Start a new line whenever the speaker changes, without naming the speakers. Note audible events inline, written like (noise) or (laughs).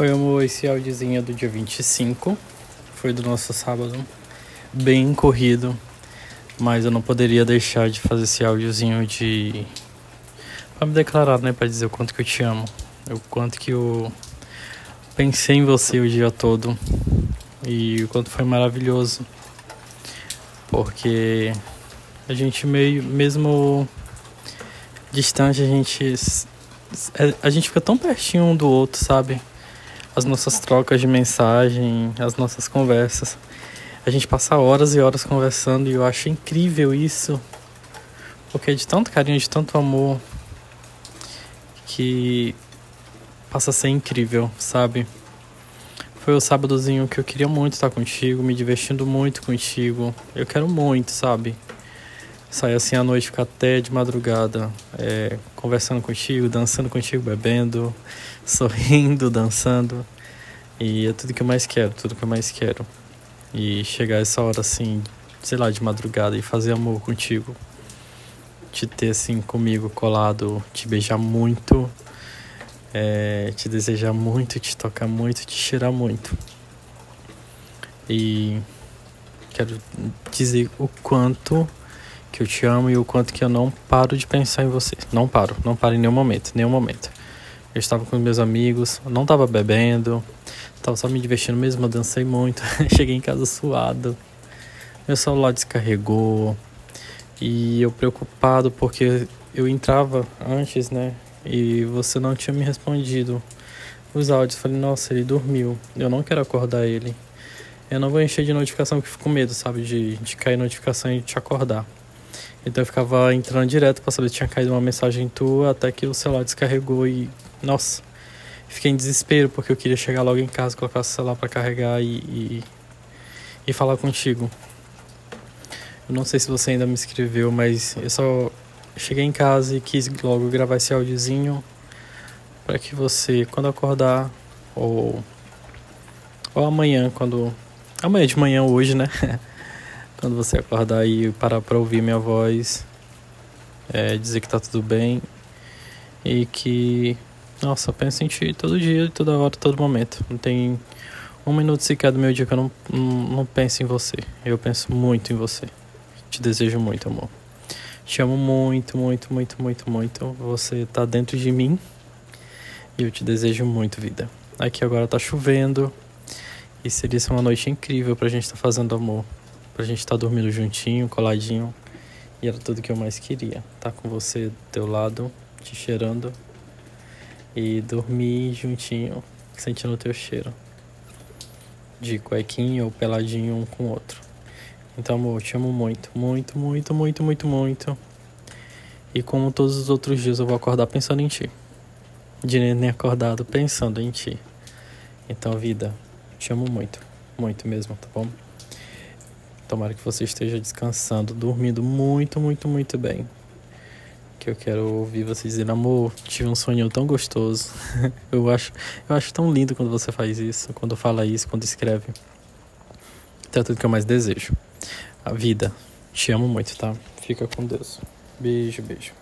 Oi, amor, esse áudiozinho é do dia 25. Foi do nosso sábado. Bem corrido. Mas eu não poderia deixar de fazer esse áudiozinho de. Pra me declarar, né? Pra dizer o quanto que eu te amo. O quanto que eu pensei em você o dia todo. E o quanto foi maravilhoso. Porque a gente meio. Mesmo distante, a gente. A gente fica tão pertinho um do outro, sabe? As nossas trocas de mensagem, as nossas conversas. A gente passa horas e horas conversando e eu acho incrível isso. Porque é de tanto carinho, de tanto amor que passa a ser incrível, sabe? Foi o sábadozinho que eu queria muito estar contigo, me divertindo muito contigo. Eu quero muito, sabe? Sair assim à noite, ficar até de madrugada, é, conversando contigo, dançando contigo, bebendo, (laughs) sorrindo, dançando. E é tudo que eu mais quero, tudo que eu mais quero. E chegar essa hora assim, sei lá, de madrugada e fazer amor contigo. Te ter assim comigo colado, te beijar muito, é, te desejar muito, te tocar muito, te cheirar muito. E quero dizer o quanto que eu te amo e o quanto que eu não paro de pensar em você. Não paro, não paro em nenhum momento, nenhum momento. Eu estava com meus amigos, não estava bebendo, estava só me divertindo mesmo, eu dancei muito. (laughs) Cheguei em casa suado, meu celular descarregou e eu preocupado porque eu entrava antes, né? E você não tinha me respondido os áudios. Falei, nossa, ele dormiu, eu não quero acordar ele. Eu não vou encher de notificação que fico com medo, sabe? De, de cair notificação e te acordar. Então eu ficava entrando direto para saber se tinha caído uma mensagem tua, até que o celular descarregou e. Nossa! Fiquei em desespero porque eu queria chegar logo em casa, colocar o celular para carregar e, e, e falar contigo. Eu não sei se você ainda me escreveu, mas eu só cheguei em casa e quis logo gravar esse áudiozinho para que você, quando acordar, ou, ou amanhã, quando. Amanhã de manhã, hoje, né? (laughs) Quando você acordar e parar para ouvir minha voz, é, dizer que tá tudo bem e que, nossa, penso em ti todo dia, toda hora, todo momento. Não tem um minuto sequer do meu dia que eu não, não, não penso em você. Eu penso muito em você. Te desejo muito, amor. Te amo muito, muito, muito, muito, muito. Você tá dentro de mim e eu te desejo muito, vida. Aqui agora tá chovendo e seria uma noite incrível pra gente estar tá fazendo amor pra gente estar tá dormindo juntinho, coladinho. E era tudo que eu mais queria. Tá com você do teu lado, te cheirando. E dormir juntinho, sentindo o teu cheiro. De cuequinho ou peladinho um com o outro. Então, amor, eu te amo muito, muito, muito, muito, muito, muito. E como todos os outros dias, eu vou acordar pensando em ti. De nem acordado pensando em ti. Então, vida, te amo muito, muito mesmo, tá bom? Tomara que você esteja descansando, dormindo muito, muito, muito bem. Que eu quero ouvir você dizer, amor, tive um sonho tão gostoso. (laughs) eu acho, eu acho tão lindo quando você faz isso, quando fala isso, quando escreve. Então é tudo que eu mais desejo. A vida. Te amo muito, tá? Fica com Deus. Beijo, beijo.